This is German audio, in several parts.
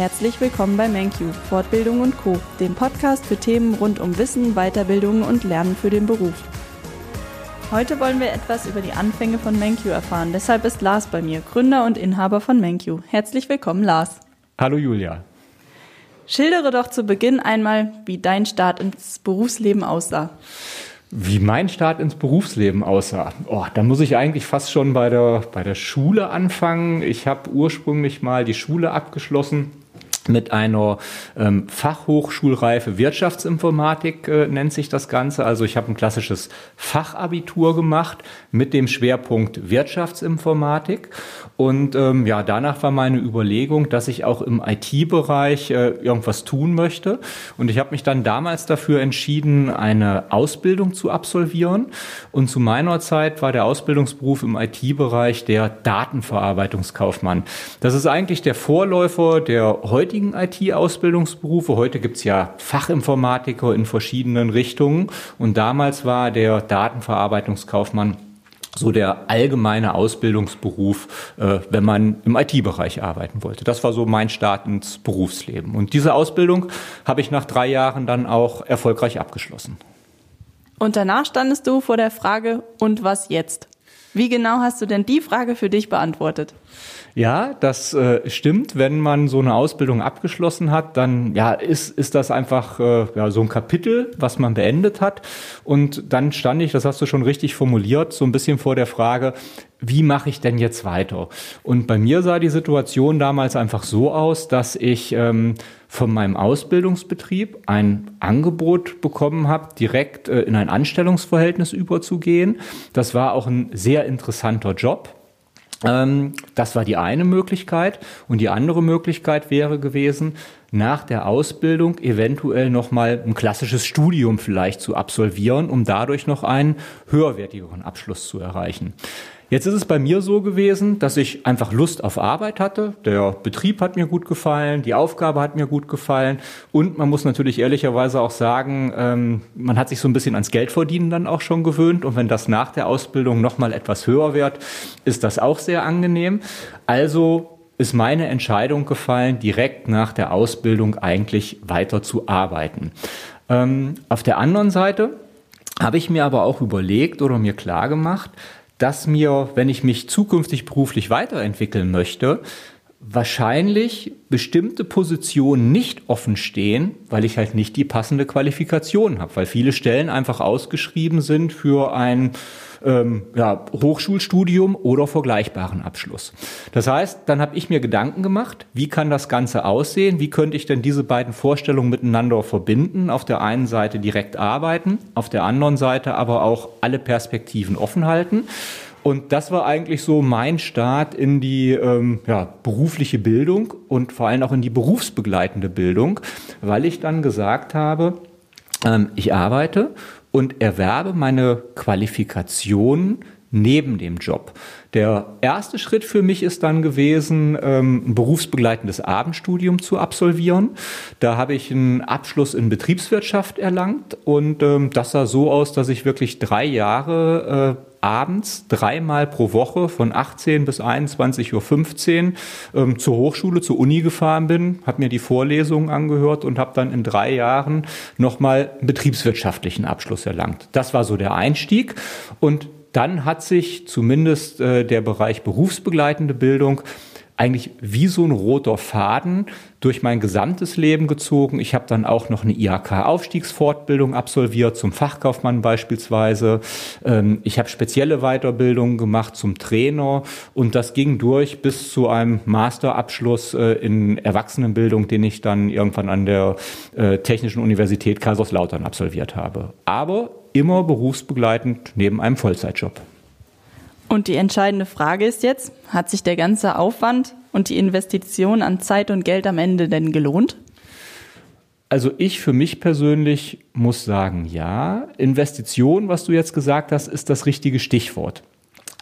Herzlich willkommen bei MenQ Fortbildung und Co, dem Podcast für Themen rund um Wissen, Weiterbildung und Lernen für den Beruf. Heute wollen wir etwas über die Anfänge von MenQ erfahren. Deshalb ist Lars bei mir, Gründer und Inhaber von MenQ. Herzlich willkommen, Lars. Hallo Julia. Schildere doch zu Beginn einmal, wie dein Start ins Berufsleben aussah. Wie mein Start ins Berufsleben aussah. Oh, da muss ich eigentlich fast schon bei der, bei der Schule anfangen. Ich habe ursprünglich mal die Schule abgeschlossen mit einer ähm, Fachhochschulreife Wirtschaftsinformatik äh, nennt sich das Ganze. Also ich habe ein klassisches Fachabitur gemacht mit dem Schwerpunkt Wirtschaftsinformatik. Und ähm, ja, danach war meine Überlegung, dass ich auch im IT-Bereich äh, irgendwas tun möchte. Und ich habe mich dann damals dafür entschieden, eine Ausbildung zu absolvieren. Und zu meiner Zeit war der Ausbildungsberuf im IT-Bereich der Datenverarbeitungskaufmann. Das ist eigentlich der Vorläufer der heutigen heutigen IT-Ausbildungsberufe. Heute gibt es ja Fachinformatiker in verschiedenen Richtungen und damals war der Datenverarbeitungskaufmann so der allgemeine Ausbildungsberuf, äh, wenn man im IT-Bereich arbeiten wollte. Das war so mein Start ins Berufsleben. Und diese Ausbildung habe ich nach drei Jahren dann auch erfolgreich abgeschlossen. Und danach standest du vor der Frage, und was jetzt? Wie genau hast du denn die Frage für dich beantwortet? Ja, das äh, stimmt. Wenn man so eine Ausbildung abgeschlossen hat, dann ja, ist, ist das einfach äh, ja, so ein Kapitel, was man beendet hat. Und dann stand ich, das hast du schon richtig formuliert, so ein bisschen vor der Frage, wie mache ich denn jetzt weiter? Und bei mir sah die Situation damals einfach so aus, dass ich ähm, von meinem Ausbildungsbetrieb ein Angebot bekommen habe, direkt äh, in ein Anstellungsverhältnis überzugehen. Das war auch ein sehr interessanter Job. Ähm, das war die eine Möglichkeit. Und die andere Möglichkeit wäre gewesen, nach der Ausbildung eventuell nochmal ein klassisches Studium vielleicht zu absolvieren, um dadurch noch einen höherwertigeren Abschluss zu erreichen. Jetzt ist es bei mir so gewesen, dass ich einfach Lust auf Arbeit hatte. Der Betrieb hat mir gut gefallen, die Aufgabe hat mir gut gefallen und man muss natürlich ehrlicherweise auch sagen, ähm, man hat sich so ein bisschen ans Geldverdienen dann auch schon gewöhnt und wenn das nach der Ausbildung nochmal etwas höher wird, ist das auch sehr angenehm. Also ist meine Entscheidung gefallen, direkt nach der Ausbildung eigentlich weiter zu arbeiten. Ähm, auf der anderen Seite habe ich mir aber auch überlegt oder mir klar gemacht, dass mir, wenn ich mich zukünftig beruflich weiterentwickeln möchte, wahrscheinlich bestimmte Positionen nicht offen stehen, weil ich halt nicht die passende Qualifikation habe, weil viele Stellen einfach ausgeschrieben sind für ein ähm, ja, Hochschulstudium oder vergleichbaren Abschluss. Das heißt, dann habe ich mir Gedanken gemacht, wie kann das Ganze aussehen, wie könnte ich denn diese beiden Vorstellungen miteinander verbinden, auf der einen Seite direkt arbeiten, auf der anderen Seite aber auch alle Perspektiven offen halten. Und das war eigentlich so mein Start in die ähm, ja, berufliche Bildung und vor allem auch in die berufsbegleitende Bildung, weil ich dann gesagt habe, ähm, ich arbeite und erwerbe meine Qualifikation neben dem Job. Der erste Schritt für mich ist dann gewesen, ähm, ein berufsbegleitendes Abendstudium zu absolvieren. Da habe ich einen Abschluss in Betriebswirtschaft erlangt und ähm, das sah so aus, dass ich wirklich drei Jahre äh, abends dreimal pro Woche von 18 bis 21.15 Uhr ähm, zur Hochschule, zur Uni gefahren bin, habe mir die Vorlesungen angehört und habe dann in drei Jahren nochmal einen betriebswirtschaftlichen Abschluss erlangt. Das war so der Einstieg und dann hat sich zumindest äh, der Bereich berufsbegleitende Bildung eigentlich wie so ein roter Faden durch mein gesamtes Leben gezogen. Ich habe dann auch noch eine IHK-Aufstiegsfortbildung absolviert, zum Fachkaufmann beispielsweise. Ähm, ich habe spezielle Weiterbildungen gemacht zum Trainer und das ging durch bis zu einem Masterabschluss äh, in Erwachsenenbildung, den ich dann irgendwann an der äh, Technischen Universität Kaiserslautern absolviert habe. Aber immer berufsbegleitend neben einem Vollzeitjob. Und die entscheidende Frage ist jetzt, hat sich der ganze Aufwand und die Investition an Zeit und Geld am Ende denn gelohnt? Also ich für mich persönlich muss sagen, ja. Investition, was du jetzt gesagt hast, ist das richtige Stichwort.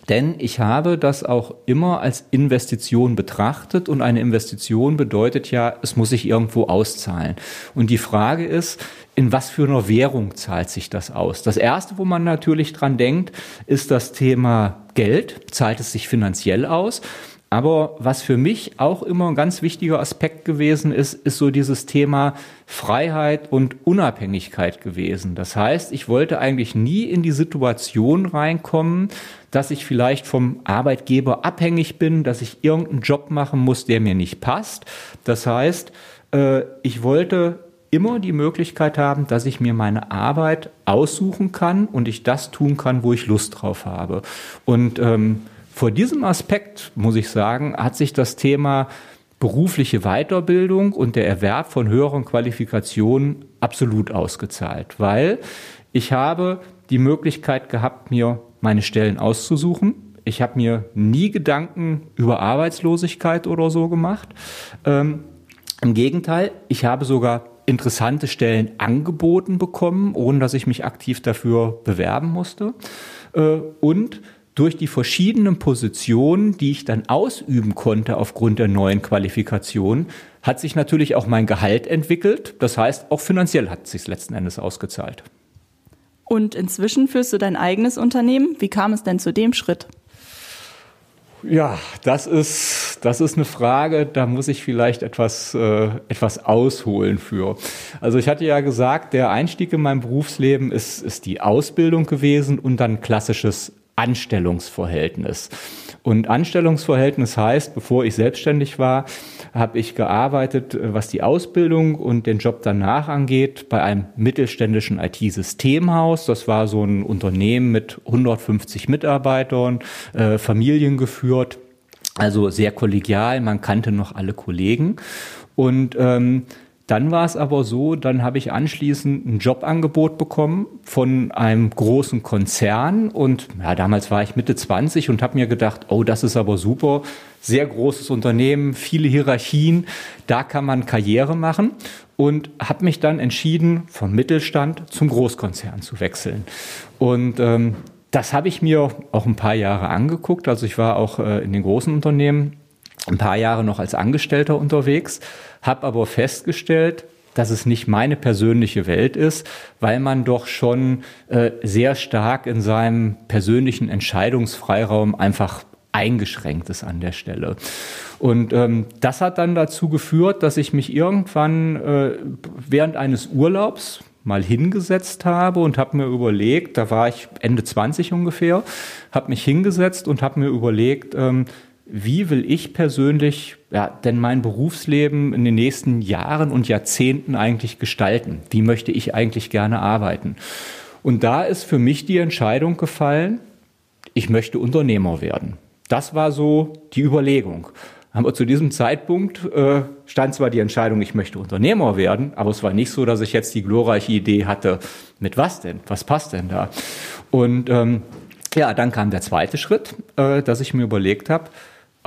Denn ich habe das auch immer als Investition betrachtet und eine Investition bedeutet ja, es muss sich irgendwo auszahlen. Und die Frage ist, in was für einer Währung zahlt sich das aus? Das erste, wo man natürlich dran denkt, ist das Thema Geld. Zahlt es sich finanziell aus? Aber was für mich auch immer ein ganz wichtiger Aspekt gewesen ist, ist so dieses Thema Freiheit und Unabhängigkeit gewesen. Das heißt, ich wollte eigentlich nie in die Situation reinkommen, dass ich vielleicht vom Arbeitgeber abhängig bin, dass ich irgendeinen Job machen muss, der mir nicht passt. Das heißt, äh, ich wollte immer die Möglichkeit haben, dass ich mir meine Arbeit aussuchen kann und ich das tun kann, wo ich Lust drauf habe. Und ähm, vor diesem Aspekt, muss ich sagen, hat sich das Thema berufliche Weiterbildung und der Erwerb von höheren Qualifikationen absolut ausgezahlt, weil ich habe die Möglichkeit gehabt, mir meine Stellen auszusuchen. Ich habe mir nie Gedanken über Arbeitslosigkeit oder so gemacht. Ähm, Im Gegenteil, ich habe sogar interessante Stellen angeboten bekommen, ohne dass ich mich aktiv dafür bewerben musste. Äh, und durch die verschiedenen Positionen, die ich dann ausüben konnte aufgrund der neuen Qualifikation, hat sich natürlich auch mein Gehalt entwickelt. Das heißt, auch finanziell hat es sich letzten Endes ausgezahlt. Und inzwischen führst du dein eigenes Unternehmen. Wie kam es denn zu dem Schritt? Ja, das ist, das ist eine Frage, da muss ich vielleicht etwas, äh, etwas ausholen für. Also ich hatte ja gesagt, der Einstieg in mein Berufsleben ist, ist die Ausbildung gewesen und dann klassisches Anstellungsverhältnis. Und Anstellungsverhältnis heißt, bevor ich selbstständig war, habe ich gearbeitet, was die Ausbildung und den Job danach angeht, bei einem mittelständischen IT-Systemhaus. Das war so ein Unternehmen mit 150 Mitarbeitern, äh, familiengeführt, also sehr kollegial. Man kannte noch alle Kollegen. Und ähm, dann war es aber so, dann habe ich anschließend ein Jobangebot bekommen von einem großen Konzern und ja, damals war ich Mitte 20 und habe mir gedacht, oh, das ist aber super, sehr großes Unternehmen, viele Hierarchien, da kann man Karriere machen und habe mich dann entschieden, vom Mittelstand zum Großkonzern zu wechseln. Und ähm, das habe ich mir auch ein paar Jahre angeguckt. Also ich war auch äh, in den großen Unternehmen ein paar Jahre noch als Angestellter unterwegs, habe aber festgestellt, dass es nicht meine persönliche Welt ist, weil man doch schon äh, sehr stark in seinem persönlichen Entscheidungsfreiraum einfach eingeschränkt ist an der Stelle. Und ähm, das hat dann dazu geführt, dass ich mich irgendwann äh, während eines Urlaubs mal hingesetzt habe und habe mir überlegt, da war ich Ende 20 ungefähr, habe mich hingesetzt und habe mir überlegt, ähm, wie will ich persönlich ja, denn mein Berufsleben in den nächsten Jahren und Jahrzehnten eigentlich gestalten? Wie möchte ich eigentlich gerne arbeiten? Und da ist für mich die Entscheidung gefallen, ich möchte Unternehmer werden. Das war so die Überlegung. Aber zu diesem Zeitpunkt äh, stand zwar die Entscheidung, ich möchte Unternehmer werden, aber es war nicht so, dass ich jetzt die glorreiche Idee hatte, mit was denn? Was passt denn da? Und ähm, ja, dann kam der zweite Schritt, äh, dass ich mir überlegt habe,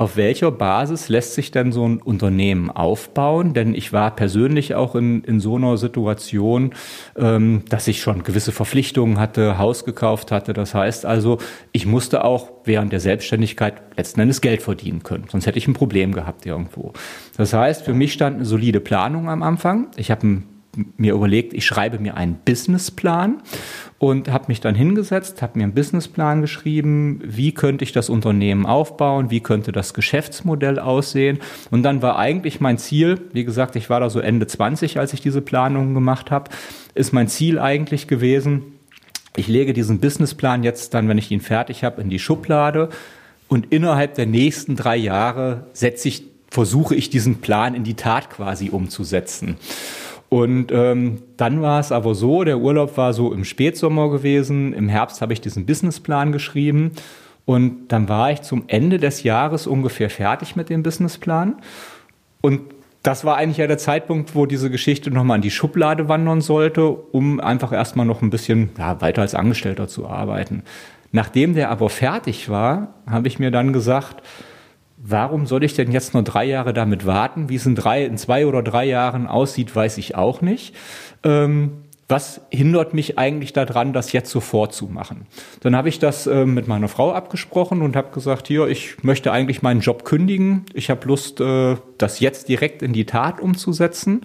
auf welcher Basis lässt sich denn so ein Unternehmen aufbauen? Denn ich war persönlich auch in, in so einer Situation, ähm, dass ich schon gewisse Verpflichtungen hatte, Haus gekauft hatte. Das heißt also, ich musste auch während der Selbstständigkeit letzten Endes Geld verdienen können. Sonst hätte ich ein Problem gehabt irgendwo. Das heißt, für mich stand eine solide Planung am Anfang. Ich habe ein mir überlegt, ich schreibe mir einen Businessplan und habe mich dann hingesetzt, habe mir einen Businessplan geschrieben, wie könnte ich das Unternehmen aufbauen, wie könnte das Geschäftsmodell aussehen. Und dann war eigentlich mein Ziel, wie gesagt, ich war da so Ende 20, als ich diese Planungen gemacht habe, ist mein Ziel eigentlich gewesen, ich lege diesen Businessplan jetzt dann, wenn ich ihn fertig habe, in die Schublade und innerhalb der nächsten drei Jahre setze ich, versuche ich diesen Plan in die Tat quasi umzusetzen. Und ähm, dann war es aber so, der Urlaub war so im Spätsommer gewesen, im Herbst habe ich diesen Businessplan geschrieben und dann war ich zum Ende des Jahres ungefähr fertig mit dem Businessplan. Und das war eigentlich ja der Zeitpunkt, wo diese Geschichte nochmal in die Schublade wandern sollte, um einfach erstmal noch ein bisschen ja, weiter als Angestellter zu arbeiten. Nachdem der aber fertig war, habe ich mir dann gesagt, warum soll ich denn jetzt nur drei Jahre damit warten? Wie es in, drei, in zwei oder drei Jahren aussieht, weiß ich auch nicht. Ähm, was hindert mich eigentlich daran, das jetzt sofort zu machen? Dann habe ich das äh, mit meiner Frau abgesprochen und habe gesagt, hier, ich möchte eigentlich meinen Job kündigen. Ich habe Lust, äh, das jetzt direkt in die Tat umzusetzen.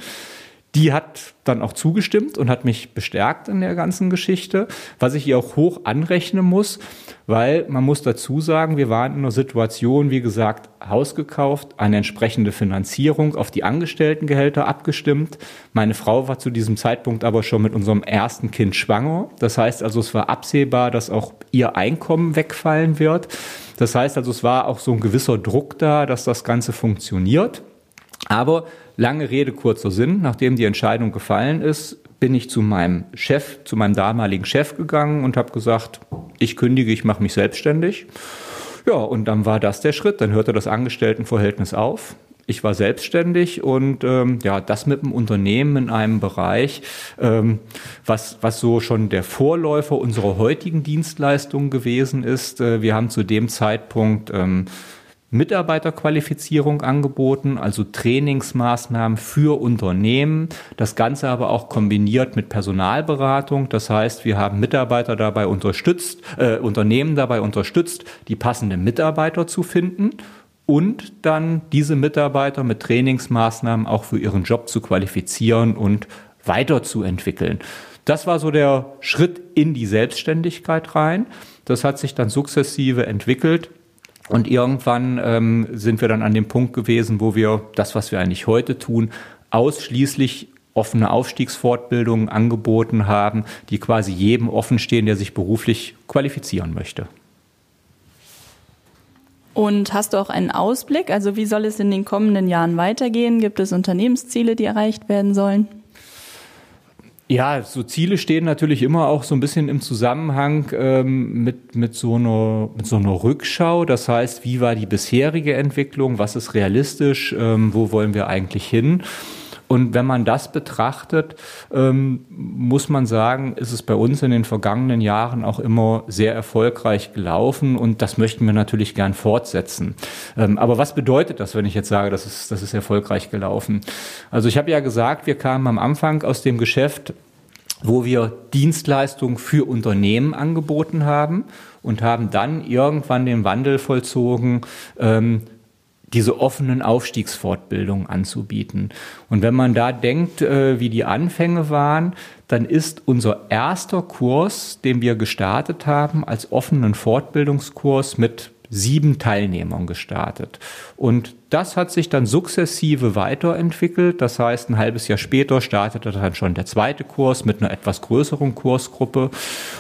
Die hat dann auch zugestimmt und hat mich bestärkt in der ganzen Geschichte, was ich ihr auch hoch anrechnen muss, weil man muss dazu sagen, wir waren in einer Situation, wie gesagt, Haus gekauft, eine entsprechende Finanzierung auf die Angestelltengehälter abgestimmt. Meine Frau war zu diesem Zeitpunkt aber schon mit unserem ersten Kind schwanger. Das heißt also, es war absehbar, dass auch ihr Einkommen wegfallen wird. Das heißt also, es war auch so ein gewisser Druck da, dass das Ganze funktioniert. Aber lange Rede, kurzer Sinn, nachdem die Entscheidung gefallen ist, bin ich zu meinem Chef, zu meinem damaligen Chef gegangen und habe gesagt, ich kündige, ich mache mich selbstständig. Ja, und dann war das der Schritt. Dann hörte das Angestelltenverhältnis auf. Ich war selbstständig und ähm, ja, das mit einem Unternehmen in einem Bereich, ähm, was, was so schon der Vorläufer unserer heutigen Dienstleistung gewesen ist. Äh, wir haben zu dem Zeitpunkt ähm, Mitarbeiterqualifizierung angeboten, also Trainingsmaßnahmen für Unternehmen. Das Ganze aber auch kombiniert mit Personalberatung. Das heißt, wir haben Mitarbeiter dabei unterstützt, äh, Unternehmen dabei unterstützt, die passenden Mitarbeiter zu finden und dann diese Mitarbeiter mit Trainingsmaßnahmen auch für ihren Job zu qualifizieren und weiterzuentwickeln. Das war so der Schritt in die Selbstständigkeit rein. Das hat sich dann sukzessive entwickelt und irgendwann ähm, sind wir dann an dem Punkt gewesen, wo wir das, was wir eigentlich heute tun, ausschließlich offene Aufstiegsfortbildungen angeboten haben, die quasi jedem offenstehen, der sich beruflich qualifizieren möchte. Und hast du auch einen Ausblick? Also wie soll es in den kommenden Jahren weitergehen? Gibt es Unternehmensziele, die erreicht werden sollen? Ja, so Ziele stehen natürlich immer auch so ein bisschen im Zusammenhang ähm, mit, mit, so einer, mit so einer Rückschau. Das heißt, wie war die bisherige Entwicklung? Was ist realistisch? Ähm, wo wollen wir eigentlich hin? Und wenn man das betrachtet, ähm, muss man sagen, ist es bei uns in den vergangenen Jahren auch immer sehr erfolgreich gelaufen und das möchten wir natürlich gern fortsetzen. Ähm, aber was bedeutet das, wenn ich jetzt sage, das ist, das ist erfolgreich gelaufen? Also ich habe ja gesagt, wir kamen am Anfang aus dem Geschäft wo wir Dienstleistungen für Unternehmen angeboten haben und haben dann irgendwann den Wandel vollzogen, ähm, diese offenen Aufstiegsfortbildungen anzubieten. Und wenn man da denkt, äh, wie die Anfänge waren, dann ist unser erster Kurs, den wir gestartet haben, als offenen Fortbildungskurs mit sieben Teilnehmern gestartet. Und das hat sich dann sukzessive weiterentwickelt. Das heißt, ein halbes Jahr später startete dann schon der zweite Kurs mit einer etwas größeren Kursgruppe.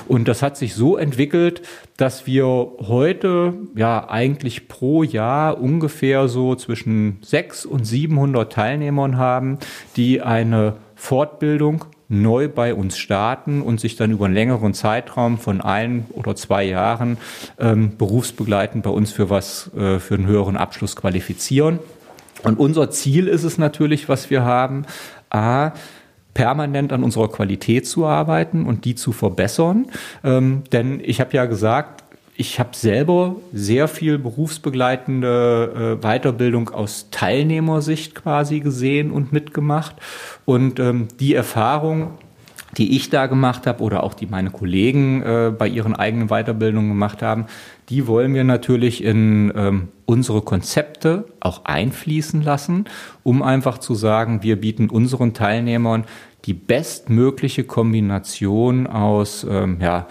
Und das hat sich so entwickelt, dass wir heute ja eigentlich pro Jahr ungefähr so zwischen sechs und 700 Teilnehmern haben, die eine Fortbildung neu bei uns starten und sich dann über einen längeren Zeitraum von ein oder zwei Jahren ähm, berufsbegleitend bei uns für was, äh, für einen höheren Abschluss qualifizieren. Und unser Ziel ist es natürlich, was wir haben, a, permanent an unserer Qualität zu arbeiten und die zu verbessern. Ähm, denn ich habe ja gesagt, ich habe selber sehr viel berufsbegleitende äh, Weiterbildung aus Teilnehmersicht quasi gesehen und mitgemacht. Und ähm, die Erfahrung, die ich da gemacht habe oder auch die meine Kollegen äh, bei ihren eigenen Weiterbildungen gemacht haben, die wollen wir natürlich in ähm, unsere Konzepte auch einfließen lassen, um einfach zu sagen, wir bieten unseren Teilnehmern die bestmögliche Kombination aus ähm, ja,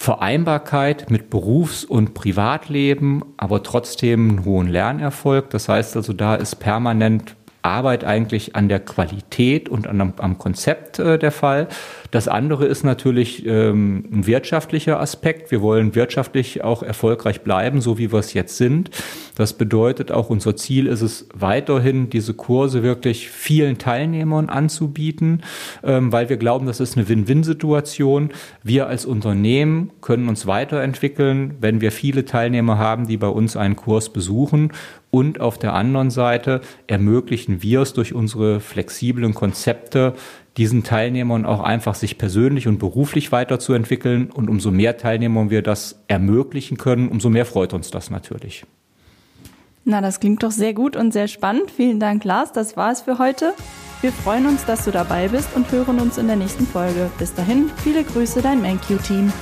Vereinbarkeit mit Berufs- und Privatleben, aber trotzdem einen hohen Lernerfolg. Das heißt also, da ist permanent Arbeit eigentlich an der Qualität und an, am Konzept äh, der Fall. Das andere ist natürlich ähm, ein wirtschaftlicher Aspekt. Wir wollen wirtschaftlich auch erfolgreich bleiben, so wie wir es jetzt sind. Das bedeutet auch, unser Ziel ist es weiterhin, diese Kurse wirklich vielen Teilnehmern anzubieten, ähm, weil wir glauben, das ist eine Win-Win-Situation. Wir als Unternehmen können uns weiterentwickeln, wenn wir viele Teilnehmer haben, die bei uns einen Kurs besuchen und auf der anderen Seite ermöglichen wir es durch unsere flexiblen Konzepte, diesen Teilnehmern auch einfach sich persönlich und beruflich weiterzuentwickeln. Und umso mehr Teilnehmern wir das ermöglichen können, umso mehr freut uns das natürlich. Na, das klingt doch sehr gut und sehr spannend. Vielen Dank, Lars. Das war es für heute. Wir freuen uns, dass du dabei bist und hören uns in der nächsten Folge. Bis dahin, viele Grüße, dein MenQ-Team.